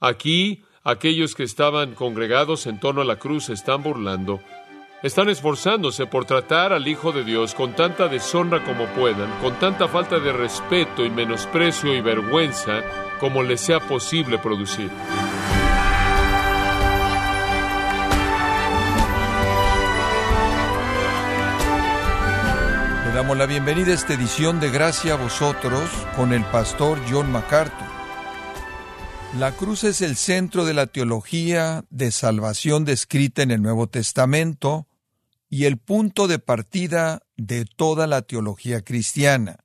Aquí aquellos que estaban congregados en torno a la cruz están burlando. Están esforzándose por tratar al Hijo de Dios con tanta deshonra como puedan, con tanta falta de respeto y menosprecio y vergüenza como les sea posible producir. Le damos la bienvenida a esta edición de Gracia a vosotros con el pastor John MacArthur. La cruz es el centro de la teología de salvación descrita en el Nuevo Testamento y el punto de partida de toda la teología cristiana.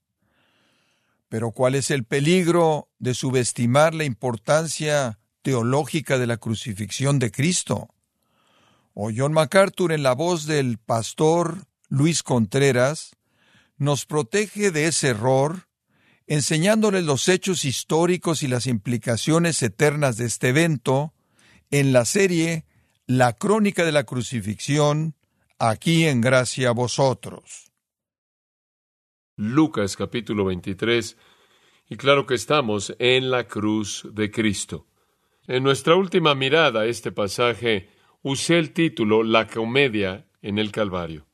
Pero ¿cuál es el peligro de subestimar la importancia teológica de la crucifixión de Cristo? O John MacArthur en la voz del pastor Luis Contreras nos protege de ese error, enseñándoles los hechos históricos y las implicaciones eternas de este evento en la serie La Crónica de la Crucifixión, aquí en Gracia a vosotros. Lucas capítulo 23, y claro que estamos en la cruz de Cristo. En nuestra última mirada a este pasaje usé el título La comedia en el Calvario.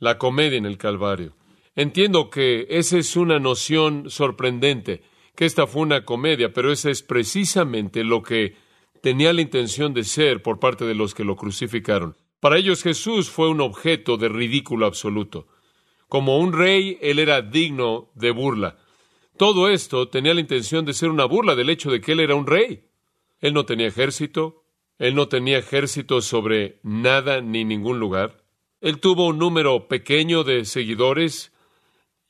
La comedia en el Calvario. Entiendo que esa es una noción sorprendente, que esta fue una comedia, pero esa es precisamente lo que tenía la intención de ser por parte de los que lo crucificaron. Para ellos Jesús fue un objeto de ridículo absoluto. Como un rey, él era digno de burla. Todo esto tenía la intención de ser una burla del hecho de que él era un rey. Él no tenía ejército, él no tenía ejército sobre nada ni ningún lugar. Él tuvo un número pequeño de seguidores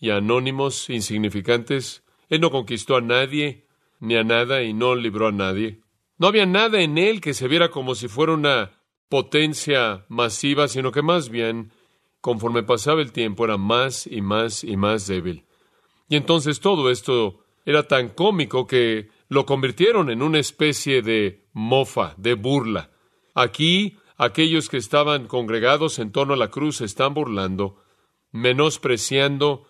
y anónimos insignificantes. Él no conquistó a nadie ni a nada y no libró a nadie. No había nada en él que se viera como si fuera una potencia masiva, sino que más bien, conforme pasaba el tiempo, era más y más y más débil. Y entonces todo esto era tan cómico que lo convirtieron en una especie de mofa, de burla. Aquí aquellos que estaban congregados en torno a la cruz están burlando, menospreciando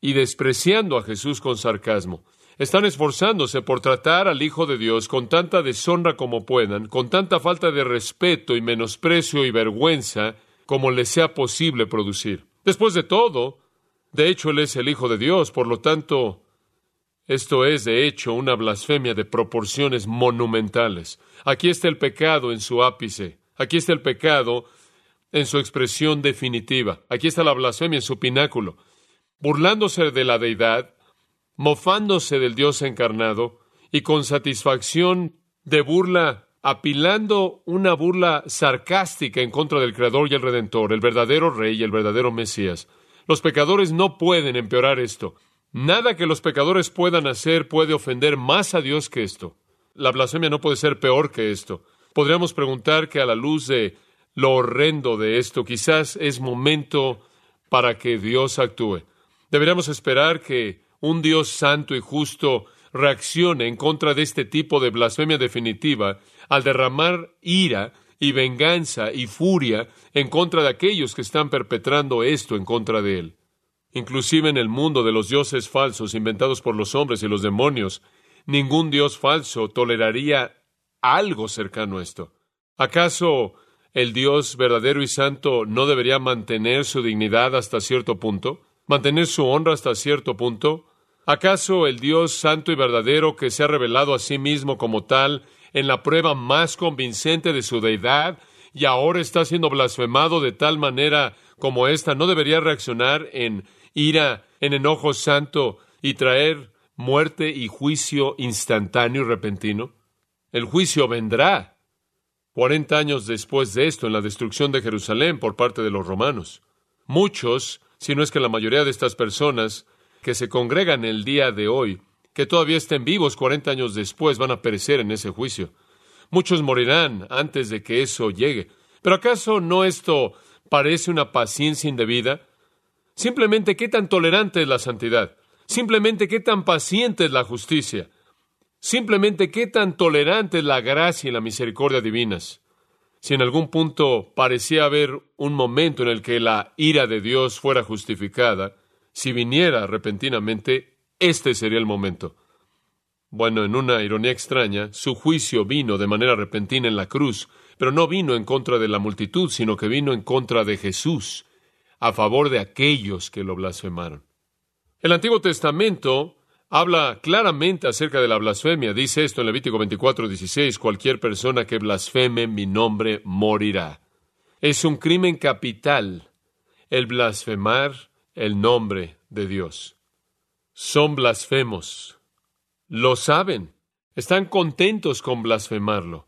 y despreciando a Jesús con sarcasmo. Están esforzándose por tratar al Hijo de Dios con tanta deshonra como puedan, con tanta falta de respeto y menosprecio y vergüenza como les sea posible producir. Después de todo, de hecho Él es el Hijo de Dios, por lo tanto, esto es de hecho una blasfemia de proporciones monumentales. Aquí está el pecado en su ápice, aquí está el pecado en su expresión definitiva, aquí está la blasfemia en su pináculo burlándose de la deidad, mofándose del Dios encarnado y con satisfacción de burla, apilando una burla sarcástica en contra del Creador y el Redentor, el verdadero Rey y el verdadero Mesías. Los pecadores no pueden empeorar esto. Nada que los pecadores puedan hacer puede ofender más a Dios que esto. La blasfemia no puede ser peor que esto. Podríamos preguntar que a la luz de lo horrendo de esto, quizás es momento para que Dios actúe. Deberíamos esperar que un Dios santo y justo reaccione en contra de este tipo de blasfemia definitiva al derramar ira y venganza y furia en contra de aquellos que están perpetrando esto en contra de él. Inclusive en el mundo de los dioses falsos inventados por los hombres y los demonios, ningún dios falso toleraría algo cercano a esto. ¿Acaso el Dios verdadero y santo no debería mantener su dignidad hasta cierto punto? Mantener su honra hasta cierto punto? ¿Acaso el Dios santo y verdadero que se ha revelado a sí mismo como tal en la prueba más convincente de su deidad y ahora está siendo blasfemado de tal manera como ésta no debería reaccionar en ira, en enojo santo y traer muerte y juicio instantáneo y repentino? El juicio vendrá cuarenta años después de esto en la destrucción de Jerusalén por parte de los romanos. Muchos sino es que la mayoría de estas personas que se congregan el día de hoy, que todavía estén vivos 40 años después, van a perecer en ese juicio. Muchos morirán antes de que eso llegue. Pero ¿acaso no esto parece una paciencia indebida? Simplemente qué tan tolerante es la santidad. Simplemente qué tan paciente es la justicia. Simplemente qué tan tolerante es la gracia y la misericordia divinas. Si en algún punto parecía haber un momento en el que la ira de Dios fuera justificada, si viniera repentinamente, este sería el momento. Bueno, en una ironía extraña, su juicio vino de manera repentina en la cruz, pero no vino en contra de la multitud, sino que vino en contra de Jesús, a favor de aquellos que lo blasfemaron. El Antiguo Testamento habla claramente acerca de la blasfemia. Dice esto en Levítico 24, 16, cualquier persona que blasfeme mi nombre morirá. Es un crimen capital el blasfemar el nombre de Dios. Son blasfemos. Lo saben. Están contentos con blasfemarlo,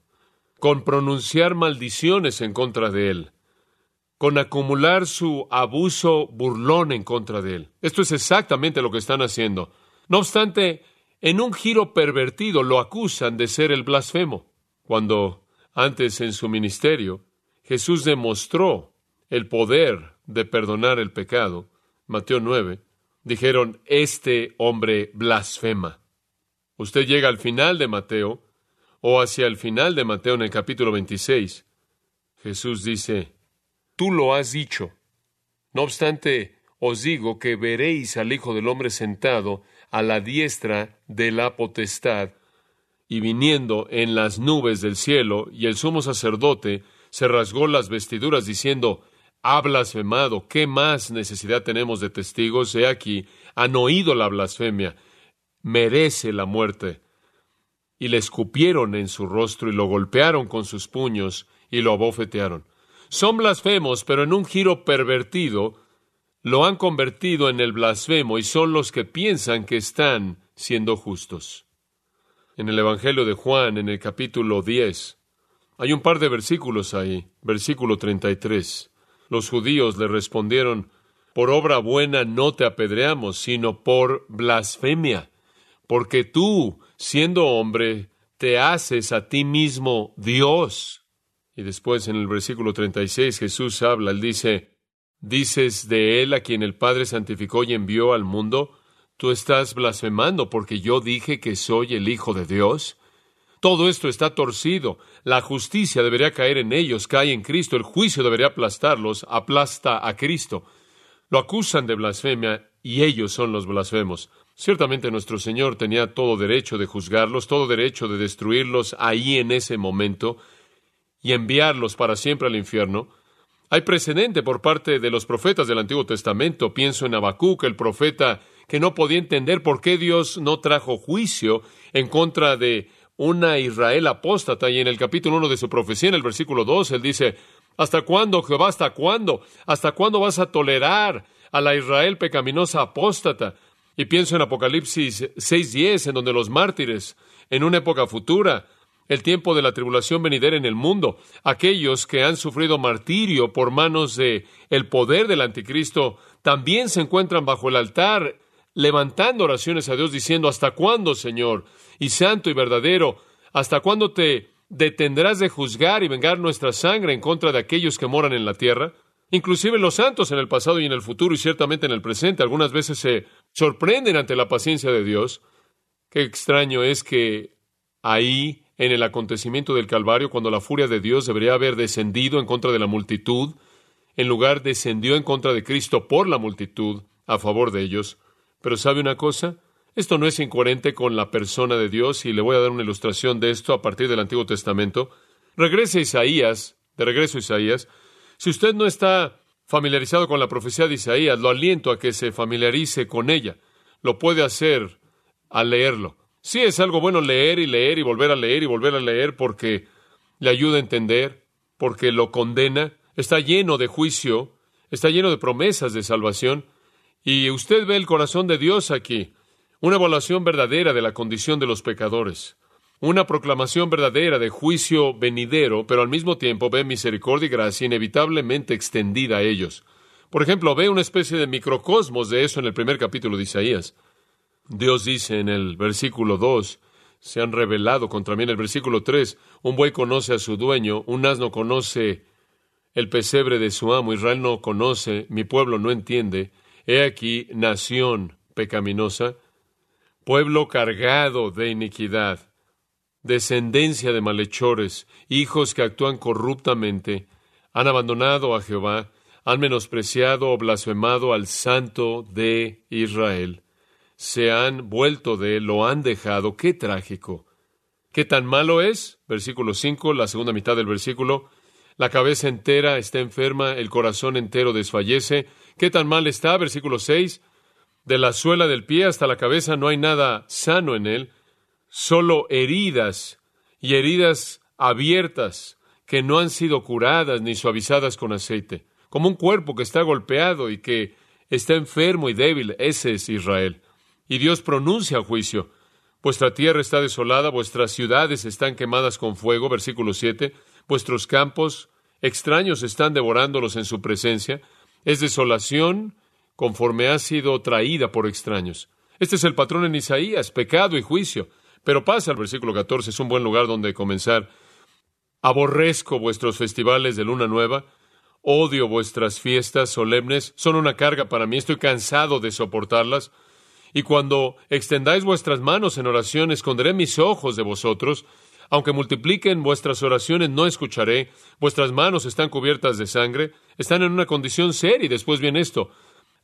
con pronunciar maldiciones en contra de él, con acumular su abuso burlón en contra de él. Esto es exactamente lo que están haciendo. No obstante, en un giro pervertido lo acusan de ser el blasfemo, cuando antes en su ministerio Jesús demostró el poder de perdonar el pecado, Mateo 9, dijeron, este hombre blasfema. Usted llega al final de Mateo, o hacia el final de Mateo en el capítulo 26, Jesús dice, tú lo has dicho. No obstante, os digo que veréis al Hijo del Hombre sentado a la diestra de la potestad y viniendo en las nubes del cielo, y el sumo sacerdote se rasgó las vestiduras diciendo, ha blasfemado, ¿qué más necesidad tenemos de testigos? He aquí, han oído la blasfemia, merece la muerte. Y le escupieron en su rostro y lo golpearon con sus puños y lo abofetearon. Son blasfemos, pero en un giro pervertido lo han convertido en el blasfemo y son los que piensan que están siendo justos. En el Evangelio de Juan, en el capítulo 10, hay un par de versículos ahí, versículo 33. Los judíos le respondieron, por obra buena no te apedreamos, sino por blasfemia, porque tú, siendo hombre, te haces a ti mismo Dios. Y después en el versículo 36 Jesús habla, él dice, dices de él a quien el Padre santificó y envió al mundo, tú estás blasfemando porque yo dije que soy el Hijo de Dios. Todo esto está torcido. La justicia debería caer en ellos, cae en Cristo. El juicio debería aplastarlos, aplasta a Cristo. Lo acusan de blasfemia y ellos son los blasfemos. Ciertamente nuestro Señor tenía todo derecho de juzgarlos, todo derecho de destruirlos ahí en ese momento y enviarlos para siempre al infierno. Hay precedente por parte de los profetas del Antiguo Testamento. Pienso en Habacuc, el profeta que no podía entender por qué Dios no trajo juicio en contra de una Israel apóstata y en el capítulo 1 de su profecía, en el versículo 2, él dice, ¿hasta cuándo, Jehová, hasta cuándo? ¿Hasta cuándo vas a tolerar a la Israel pecaminosa apóstata? Y pienso en Apocalipsis 6.10, en donde los mártires, en una época futura, el tiempo de la tribulación venidera en el mundo, aquellos que han sufrido martirio por manos de el poder del anticristo, también se encuentran bajo el altar levantando oraciones a Dios diciendo, ¿hasta cuándo, Señor? Y santo y verdadero, ¿hasta cuándo te detendrás de juzgar y vengar nuestra sangre en contra de aquellos que moran en la tierra? Inclusive los santos en el pasado y en el futuro y ciertamente en el presente algunas veces se sorprenden ante la paciencia de Dios. Qué extraño es que ahí, en el acontecimiento del Calvario, cuando la furia de Dios debería haber descendido en contra de la multitud, en lugar descendió en contra de Cristo por la multitud, a favor de ellos. Pero ¿sabe una cosa? Esto no es incoherente con la persona de Dios y le voy a dar una ilustración de esto a partir del Antiguo Testamento. Regrese a Isaías, de regreso a Isaías. Si usted no está familiarizado con la profecía de Isaías, lo aliento a que se familiarice con ella. Lo puede hacer al leerlo. Sí es algo bueno leer y leer y volver a leer y volver a leer porque le ayuda a entender, porque lo condena, está lleno de juicio, está lleno de promesas de salvación, y usted ve el corazón de Dios aquí, una evaluación verdadera de la condición de los pecadores, una proclamación verdadera de juicio venidero, pero al mismo tiempo ve misericordia y gracia inevitablemente extendida a ellos. Por ejemplo, ve una especie de microcosmos de eso en el primer capítulo de Isaías. Dios dice en el versículo 2, se han revelado contra mí en el versículo 3, un buey conoce a su dueño, un asno conoce el pesebre de su amo, Israel no conoce, mi pueblo no entiende, He aquí nación pecaminosa, pueblo cargado de iniquidad, descendencia de malhechores, hijos que actúan corruptamente, han abandonado a Jehová, han menospreciado o blasfemado al Santo de Israel. Se han vuelto de él, lo han dejado. Qué trágico. ¿Qué tan malo es? Versículo 5, la segunda mitad del versículo. La cabeza entera está enferma, el corazón entero desfallece. ¿Qué tan mal está? Versículo 6. De la suela del pie hasta la cabeza no hay nada sano en él, solo heridas y heridas abiertas que no han sido curadas ni suavizadas con aceite, como un cuerpo que está golpeado y que está enfermo y débil. Ese es Israel. Y Dios pronuncia juicio. Vuestra tierra está desolada, vuestras ciudades están quemadas con fuego, versículo 7, vuestros campos extraños están devorándolos en su presencia. Es desolación conforme ha sido traída por extraños. Este es el patrón en Isaías, pecado y juicio. Pero pasa al versículo 14, es un buen lugar donde comenzar. Aborrezco vuestros festivales de luna nueva, odio vuestras fiestas solemnes, son una carga para mí, estoy cansado de soportarlas. Y cuando extendáis vuestras manos en oración, esconderé mis ojos de vosotros. Aunque multipliquen vuestras oraciones, no escucharé. Vuestras manos están cubiertas de sangre. Están en una condición seria. Y después viene esto.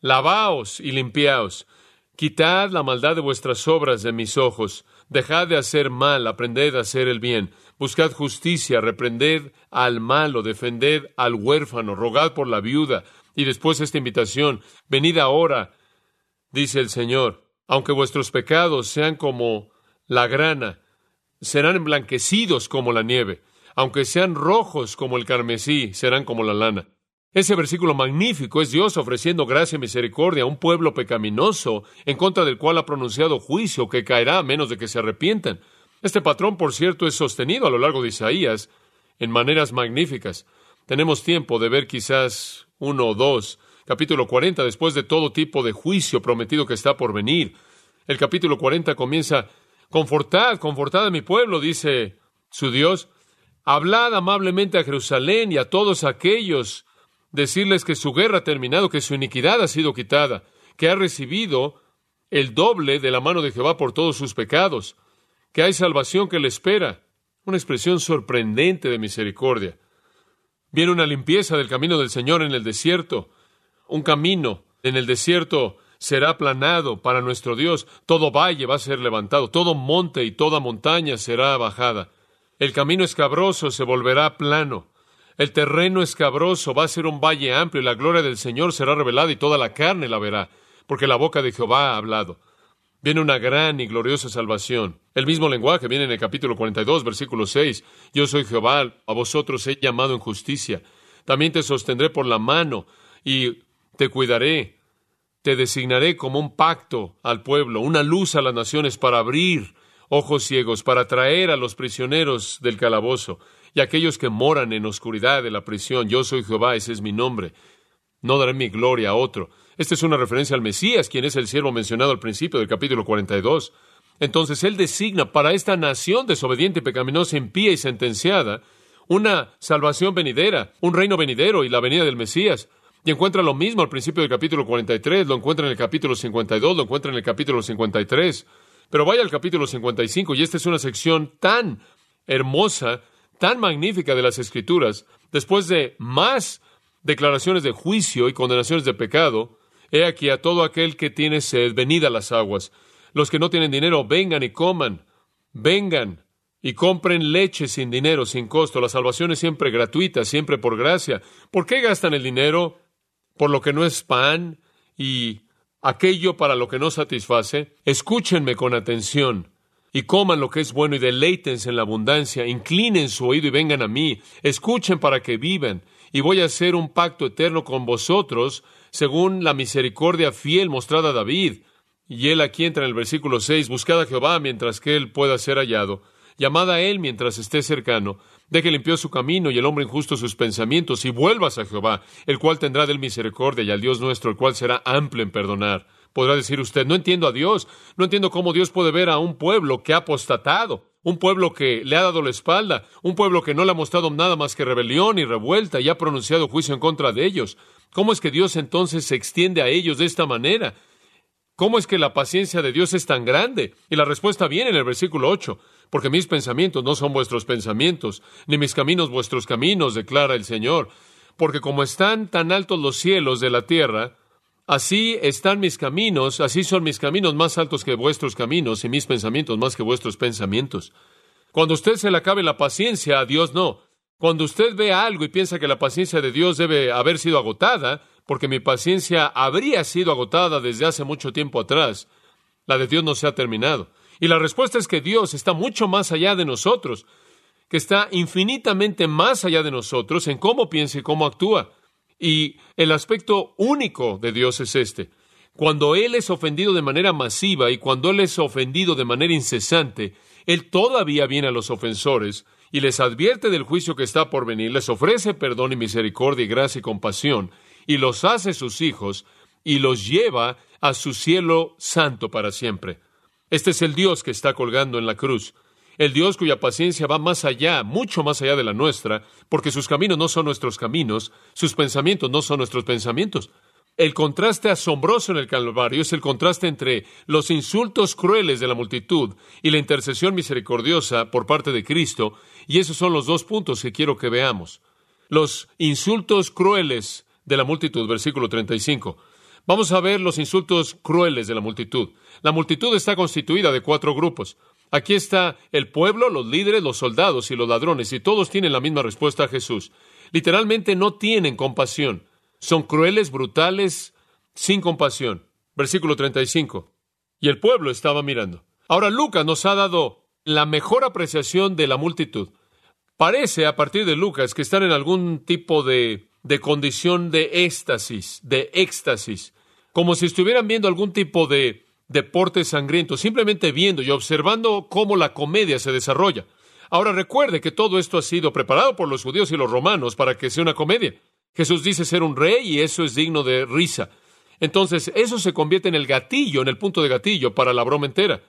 Lavaos y limpiaos. Quitad la maldad de vuestras obras de mis ojos. Dejad de hacer mal, aprended a hacer el bien. Buscad justicia, reprended al malo, defended al huérfano, rogad por la viuda. Y después esta invitación, venid ahora, dice el Señor, aunque vuestros pecados sean como la grana, serán emblanquecidos como la nieve, aunque sean rojos como el carmesí, serán como la lana. Ese versículo magnífico es Dios ofreciendo gracia y misericordia a un pueblo pecaminoso en contra del cual ha pronunciado juicio que caerá a menos de que se arrepientan. Este patrón, por cierto, es sostenido a lo largo de Isaías en maneras magníficas. Tenemos tiempo de ver quizás uno o dos capítulo 40, después de todo tipo de juicio prometido que está por venir. El capítulo 40 comienza, confortad, confortad a mi pueblo, dice su Dios, hablad amablemente a Jerusalén y a todos aquellos, decirles que su guerra ha terminado, que su iniquidad ha sido quitada, que ha recibido el doble de la mano de Jehová por todos sus pecados, que hay salvación que le espera. Una expresión sorprendente de misericordia. Viene una limpieza del camino del Señor en el desierto un camino en el desierto será aplanado para nuestro Dios, todo valle va a ser levantado, todo monte y toda montaña será bajada. El camino escabroso se volverá plano. El terreno escabroso va a ser un valle amplio y la gloria del Señor será revelada y toda la carne la verá, porque la boca de Jehová ha hablado. Viene una gran y gloriosa salvación. El mismo lenguaje viene en el capítulo 42, versículo 6. Yo soy Jehová, a vosotros he llamado en justicia. También te sostendré por la mano y te cuidaré, te designaré como un pacto al pueblo, una luz a las naciones para abrir ojos ciegos, para traer a los prisioneros del calabozo y aquellos que moran en oscuridad de la prisión. Yo soy Jehová, ese es mi nombre. No daré mi gloria a otro. Esta es una referencia al Mesías, quien es el siervo mencionado al principio del capítulo 42. Entonces Él designa para esta nación desobediente, pecaminosa, impía y sentenciada una salvación venidera, un reino venidero y la venida del Mesías. Y encuentra lo mismo al principio del capítulo 43, lo encuentra en el capítulo 52, lo encuentra en el capítulo 53. Pero vaya al capítulo 55 y esta es una sección tan hermosa, tan magnífica de las Escrituras, después de más declaraciones de juicio y condenaciones de pecado, he aquí a todo aquel que tiene sed, venid a las aguas. Los que no tienen dinero, vengan y coman, vengan y compren leche sin dinero, sin costo. La salvación es siempre gratuita, siempre por gracia. ¿Por qué gastan el dinero? Por lo que no es pan y aquello para lo que no satisface, escúchenme con atención y coman lo que es bueno y deleítense en la abundancia, inclinen su oído y vengan a mí, escuchen para que vivan, y voy a hacer un pacto eterno con vosotros, según la misericordia fiel mostrada a David. Y él aquí entra en el versículo 6, buscad a Jehová mientras que él pueda ser hallado, llamad a él mientras esté cercano, Deje limpió su camino y el hombre injusto sus pensamientos, y vuelvas a Jehová, el cual tendrá del misericordia, y al Dios nuestro, el cual será amplio en perdonar. Podrá decir usted, no entiendo a Dios, no entiendo cómo Dios puede ver a un pueblo que ha apostatado, un pueblo que le ha dado la espalda, un pueblo que no le ha mostrado nada más que rebelión y revuelta y ha pronunciado juicio en contra de ellos. ¿Cómo es que Dios entonces se extiende a ellos de esta manera? ¿Cómo es que la paciencia de Dios es tan grande? Y la respuesta viene en el versículo 8 porque mis pensamientos no son vuestros pensamientos, ni mis caminos vuestros caminos, declara el Señor. Porque como están tan altos los cielos de la tierra, Así están mis caminos, así son mis caminos más altos que vuestros caminos y mis pensamientos más que vuestros pensamientos. Cuando usted se le acabe la paciencia, a Dios no. Cuando usted ve algo y piensa que la paciencia de Dios debe haber sido agotada, porque mi paciencia habría sido agotada desde hace mucho tiempo atrás, la de Dios no se ha terminado. Y la respuesta es que Dios está mucho más allá de nosotros, que está infinitamente más allá de nosotros en cómo piensa y cómo actúa. Y el aspecto único de Dios es este. Cuando Él es ofendido de manera masiva y cuando Él es ofendido de manera incesante, Él todavía viene a los ofensores y les advierte del juicio que está por venir, les ofrece perdón y misericordia y gracia y compasión, y los hace sus hijos y los lleva a su cielo santo para siempre. Este es el Dios que está colgando en la cruz, el Dios cuya paciencia va más allá, mucho más allá de la nuestra, porque sus caminos no son nuestros caminos, sus pensamientos no son nuestros pensamientos. El contraste asombroso en el Calvario es el contraste entre los insultos crueles de la multitud y la intercesión misericordiosa por parte de Cristo, y esos son los dos puntos que quiero que veamos. Los insultos crueles de la multitud, versículo 35. Vamos a ver los insultos crueles de la multitud. La multitud está constituida de cuatro grupos. Aquí está el pueblo, los líderes, los soldados y los ladrones, y todos tienen la misma respuesta a Jesús. Literalmente no tienen compasión. Son crueles, brutales, sin compasión. Versículo 35. Y el pueblo estaba mirando. Ahora Lucas nos ha dado la mejor apreciación de la multitud. Parece, a partir de Lucas, que están en algún tipo de, de condición de éxtasis, de éxtasis, como si estuvieran viendo algún tipo de deporte sangriento, simplemente viendo y observando cómo la comedia se desarrolla. Ahora recuerde que todo esto ha sido preparado por los judíos y los romanos para que sea una comedia. Jesús dice ser un rey y eso es digno de risa. Entonces, eso se convierte en el gatillo, en el punto de gatillo para la broma entera.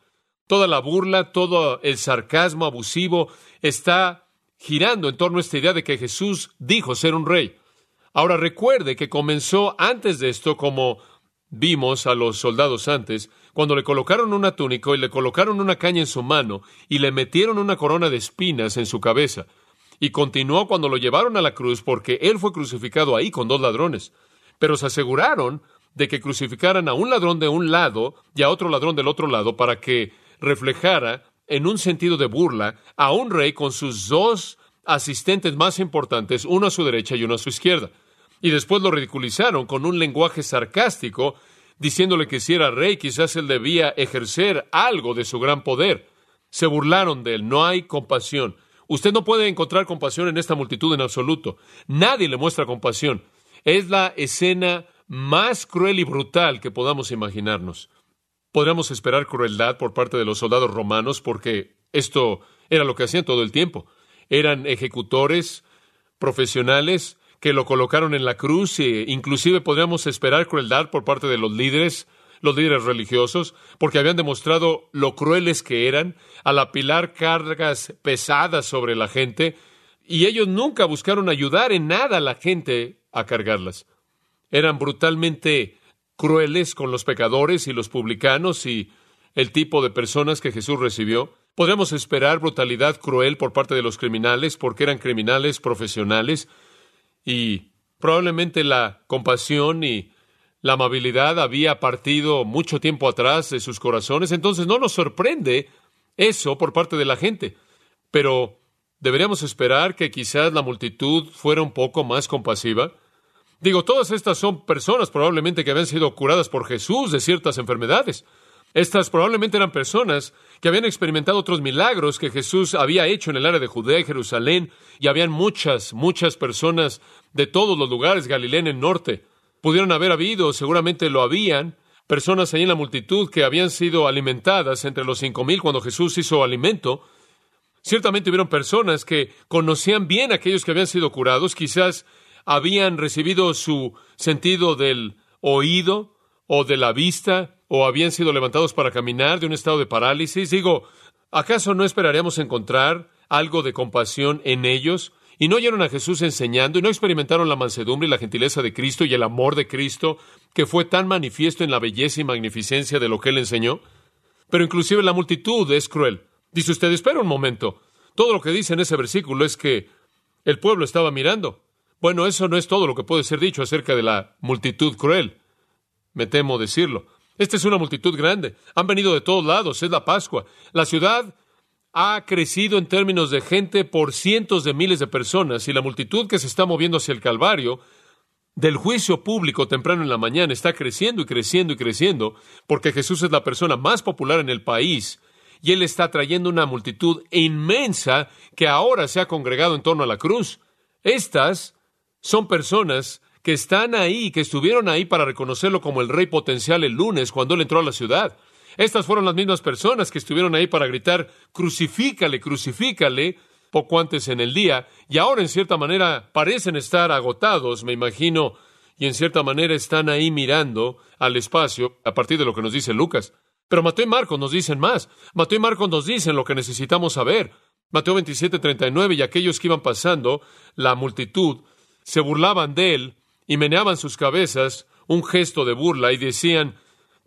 Toda la burla, todo el sarcasmo abusivo está girando en torno a esta idea de que Jesús dijo ser un rey. Ahora recuerde que comenzó antes de esto como vimos a los soldados antes, cuando le colocaron una túnica y le colocaron una caña en su mano y le metieron una corona de espinas en su cabeza. Y continuó cuando lo llevaron a la cruz porque él fue crucificado ahí con dos ladrones. Pero se aseguraron de que crucificaran a un ladrón de un lado y a otro ladrón del otro lado para que reflejara en un sentido de burla a un rey con sus dos asistentes más importantes, uno a su derecha y uno a su izquierda. Y después lo ridiculizaron con un lenguaje sarcástico, diciéndole que si era rey quizás él debía ejercer algo de su gran poder. Se burlaron de él, no hay compasión. Usted no puede encontrar compasión en esta multitud en absoluto. Nadie le muestra compasión. Es la escena más cruel y brutal que podamos imaginarnos. Podríamos esperar crueldad por parte de los soldados romanos porque esto era lo que hacían todo el tiempo. Eran ejecutores profesionales que lo colocaron en la cruz e inclusive podríamos esperar crueldad por parte de los líderes, los líderes religiosos, porque habían demostrado lo crueles que eran al apilar cargas pesadas sobre la gente y ellos nunca buscaron ayudar en nada a la gente a cargarlas. Eran brutalmente crueles con los pecadores y los publicanos y el tipo de personas que Jesús recibió. Podríamos esperar brutalidad cruel por parte de los criminales porque eran criminales profesionales y probablemente la compasión y la amabilidad había partido mucho tiempo atrás de sus corazones, entonces no nos sorprende eso por parte de la gente. Pero deberíamos esperar que quizás la multitud fuera un poco más compasiva. Digo, todas estas son personas probablemente que habían sido curadas por Jesús de ciertas enfermedades. Estas probablemente eran personas que habían experimentado otros milagros que Jesús había hecho en el área de Judea y Jerusalén, y habían muchas, muchas personas de todos los lugares, Galilea en el norte. Pudieron haber habido, seguramente lo habían, personas ahí en la multitud que habían sido alimentadas entre los cinco mil cuando Jesús hizo alimento. Ciertamente hubieron personas que conocían bien a aquellos que habían sido curados, quizás habían recibido su sentido del oído o de la vista, o habían sido levantados para caminar de un estado de parálisis. Digo, ¿acaso no esperaríamos encontrar algo de compasión en ellos? y no oyeron a Jesús enseñando y no experimentaron la mansedumbre y la gentileza de Cristo y el amor de Cristo que fue tan manifiesto en la belleza y magnificencia de lo que él enseñó. Pero inclusive la multitud es cruel. Dice usted, espera un momento. Todo lo que dice en ese versículo es que el pueblo estaba mirando. Bueno, eso no es todo lo que puede ser dicho acerca de la multitud cruel. me temo decirlo. Esta es una multitud grande. Han venido de todos lados. Es la Pascua. La ciudad ha crecido en términos de gente por cientos de miles de personas y la multitud que se está moviendo hacia el Calvario del juicio público temprano en la mañana está creciendo y creciendo y creciendo porque Jesús es la persona más popular en el país y Él está trayendo una multitud inmensa que ahora se ha congregado en torno a la cruz. Estas son personas que están ahí, que estuvieron ahí para reconocerlo como el rey potencial el lunes cuando Él entró a la ciudad. Estas fueron las mismas personas que estuvieron ahí para gritar, crucifícale, crucifícale, poco antes en el día, y ahora en cierta manera parecen estar agotados, me imagino, y en cierta manera están ahí mirando al espacio a partir de lo que nos dice Lucas. Pero Mateo y Marcos nos dicen más. Mateo y Marcos nos dicen lo que necesitamos saber. Mateo 27, 39, y aquellos que iban pasando, la multitud, se burlaban de él y meneaban sus cabezas, un gesto de burla, y decían,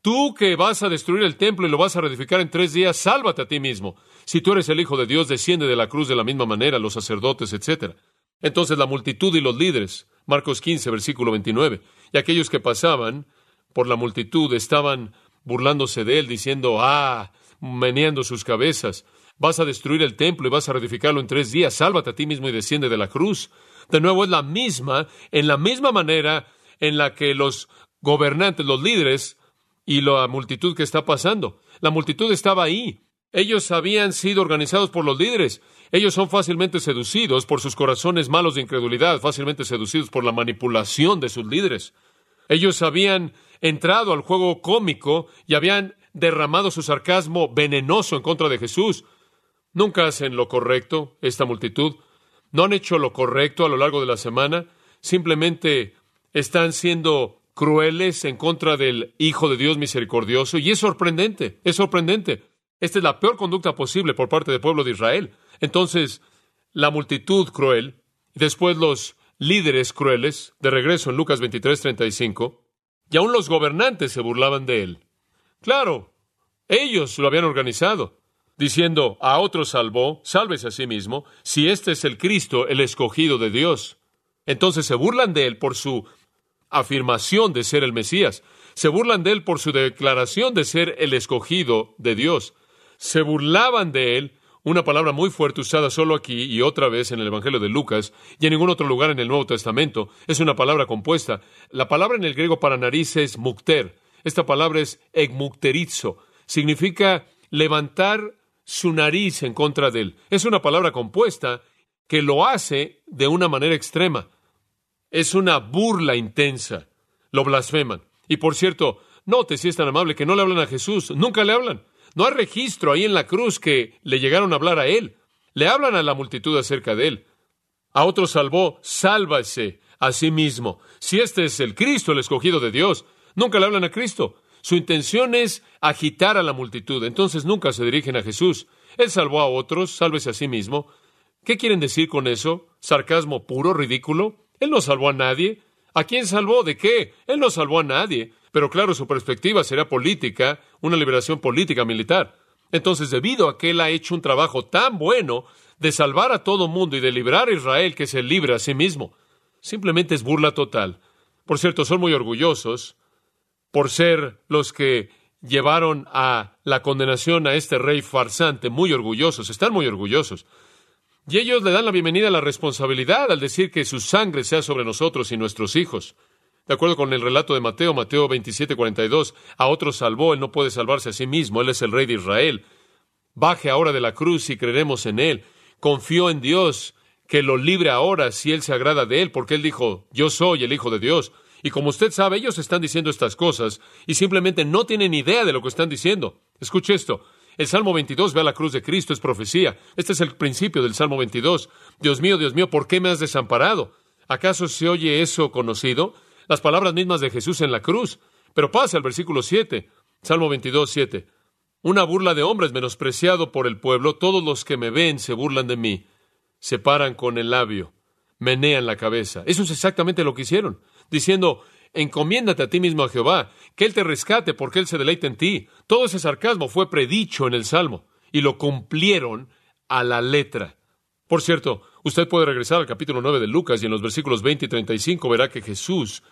Tú que vas a destruir el templo y lo vas a reedificar en tres días, sálvate a ti mismo. Si tú eres el Hijo de Dios, desciende de la cruz de la misma manera, los sacerdotes, etc. Entonces la multitud y los líderes, Marcos 15, versículo 29, y aquellos que pasaban por la multitud estaban burlándose de él, diciendo, ah, meneando sus cabezas, vas a destruir el templo y vas a reedificarlo en tres días, sálvate a ti mismo y desciende de la cruz. De nuevo es la misma, en la misma manera en la que los gobernantes, los líderes, y la multitud que está pasando. La multitud estaba ahí. Ellos habían sido organizados por los líderes. Ellos son fácilmente seducidos por sus corazones malos de incredulidad, fácilmente seducidos por la manipulación de sus líderes. Ellos habían entrado al juego cómico y habían derramado su sarcasmo venenoso en contra de Jesús. Nunca hacen lo correcto, esta multitud. No han hecho lo correcto a lo largo de la semana. Simplemente están siendo crueles en contra del Hijo de Dios misericordioso. Y es sorprendente, es sorprendente. Esta es la peor conducta posible por parte del pueblo de Israel. Entonces, la multitud cruel, después los líderes crueles, de regreso en Lucas 23, 35, y aún los gobernantes se burlaban de él. Claro, ellos lo habían organizado, diciendo, a otro salvó, sálvese a sí mismo, si este es el Cristo, el escogido de Dios. Entonces se burlan de él por su afirmación de ser el Mesías. Se burlan de él por su declaración de ser el escogido de Dios. Se burlaban de él, una palabra muy fuerte usada solo aquí y otra vez en el Evangelio de Lucas y en ningún otro lugar en el Nuevo Testamento. Es una palabra compuesta. La palabra en el griego para nariz es mukter. Esta palabra es egmukterizo. Significa levantar su nariz en contra de él. Es una palabra compuesta que lo hace de una manera extrema. Es una burla intensa. Lo blasfeman. Y por cierto, note si es tan amable que no le hablan a Jesús. Nunca le hablan. No hay registro ahí en la cruz que le llegaron a hablar a él. Le hablan a la multitud acerca de él. A otro salvó, sálvase a sí mismo. Si este es el Cristo, el escogido de Dios, nunca le hablan a Cristo. Su intención es agitar a la multitud, entonces nunca se dirigen a Jesús. Él salvó a otros, sálvese a sí mismo. ¿Qué quieren decir con eso? ¿Sarcasmo puro, ridículo? Él no salvó a nadie. ¿A quién salvó? ¿De qué? Él no salvó a nadie. Pero claro, su perspectiva sería política, una liberación política militar. Entonces, debido a que él ha hecho un trabajo tan bueno de salvar a todo mundo y de librar a Israel que se libre a sí mismo, simplemente es burla total. Por cierto, son muy orgullosos por ser los que llevaron a la condenación a este rey farsante, muy orgullosos, están muy orgullosos. Y ellos le dan la bienvenida a la responsabilidad al decir que su sangre sea sobre nosotros y nuestros hijos. De acuerdo con el relato de Mateo, Mateo 27, 42, a otro salvó, él no puede salvarse a sí mismo, él es el rey de Israel. Baje ahora de la cruz y creeremos en él. Confió en Dios que lo libre ahora si él se agrada de él, porque él dijo, yo soy el Hijo de Dios. Y como usted sabe, ellos están diciendo estas cosas y simplemente no tienen idea de lo que están diciendo. Escuche esto. El Salmo 22 ve a la cruz de Cristo, es profecía. Este es el principio del Salmo 22. Dios mío, Dios mío, ¿por qué me has desamparado? ¿Acaso se oye eso conocido? Las palabras mismas de Jesús en la cruz. Pero pasa al versículo 7, Salmo 22, 7. Una burla de hombres menospreciado por el pueblo, todos los que me ven se burlan de mí, se paran con el labio, menean la cabeza. Eso es exactamente lo que hicieron, diciendo, encomiéndate a ti mismo a Jehová, que Él te rescate porque Él se deleita en ti. Todo ese sarcasmo fue predicho en el Salmo y lo cumplieron a la letra. Por cierto, usted puede regresar al capítulo 9 de Lucas y en los versículos 20 y 35 verá que Jesús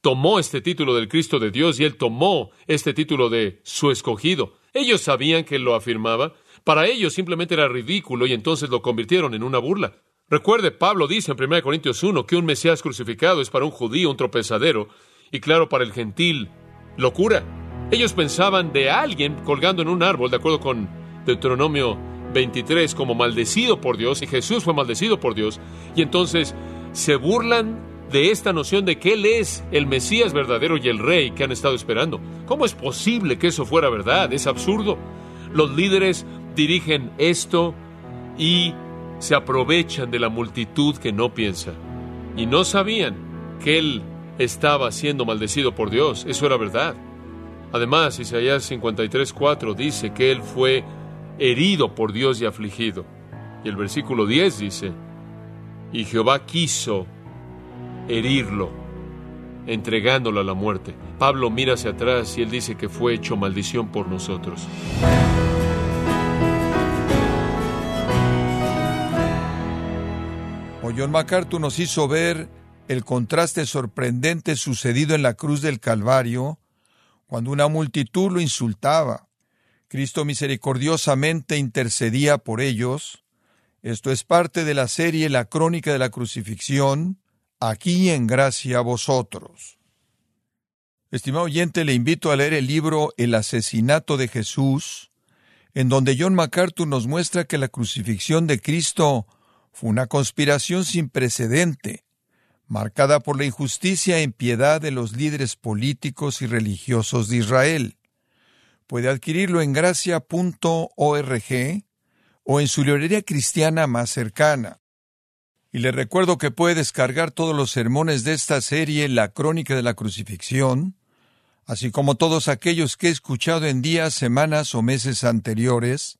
tomó este título del Cristo de Dios y él tomó este título de su escogido. Ellos sabían que lo afirmaba. Para ellos simplemente era ridículo y entonces lo convirtieron en una burla. Recuerde, Pablo dice en 1 Corintios 1 que un Mesías crucificado es para un judío un tropezadero y claro para el gentil locura. Ellos pensaban de alguien colgando en un árbol, de acuerdo con Deuteronomio 23, como maldecido por Dios, y Jesús fue maldecido por Dios, y entonces se burlan de esta noción de que Él es el Mesías verdadero y el Rey que han estado esperando. ¿Cómo es posible que eso fuera verdad? Es absurdo. Los líderes dirigen esto y se aprovechan de la multitud que no piensa. Y no sabían que Él estaba siendo maldecido por Dios. Eso era verdad. Además, Isaías 53:4 dice que Él fue herido por Dios y afligido. Y el versículo 10 dice, y Jehová quiso herirlo, entregándolo a la muerte. Pablo mira hacia atrás y él dice que fue hecho maldición por nosotros. John MacArthur nos hizo ver el contraste sorprendente sucedido en la cruz del Calvario, cuando una multitud lo insultaba. Cristo misericordiosamente intercedía por ellos. Esto es parte de la serie La Crónica de la Crucifixión, aquí en gracia a vosotros. Estimado oyente, le invito a leer el libro El asesinato de Jesús, en donde John MacArthur nos muestra que la crucifixión de Cristo fue una conspiración sin precedente, marcada por la injusticia e impiedad de los líderes políticos y religiosos de Israel. Puede adquirirlo en gracia.org o en su librería cristiana más cercana. Y le recuerdo que puede descargar todos los sermones de esta serie, La Crónica de la Crucifixión, así como todos aquellos que he escuchado en días, semanas o meses anteriores,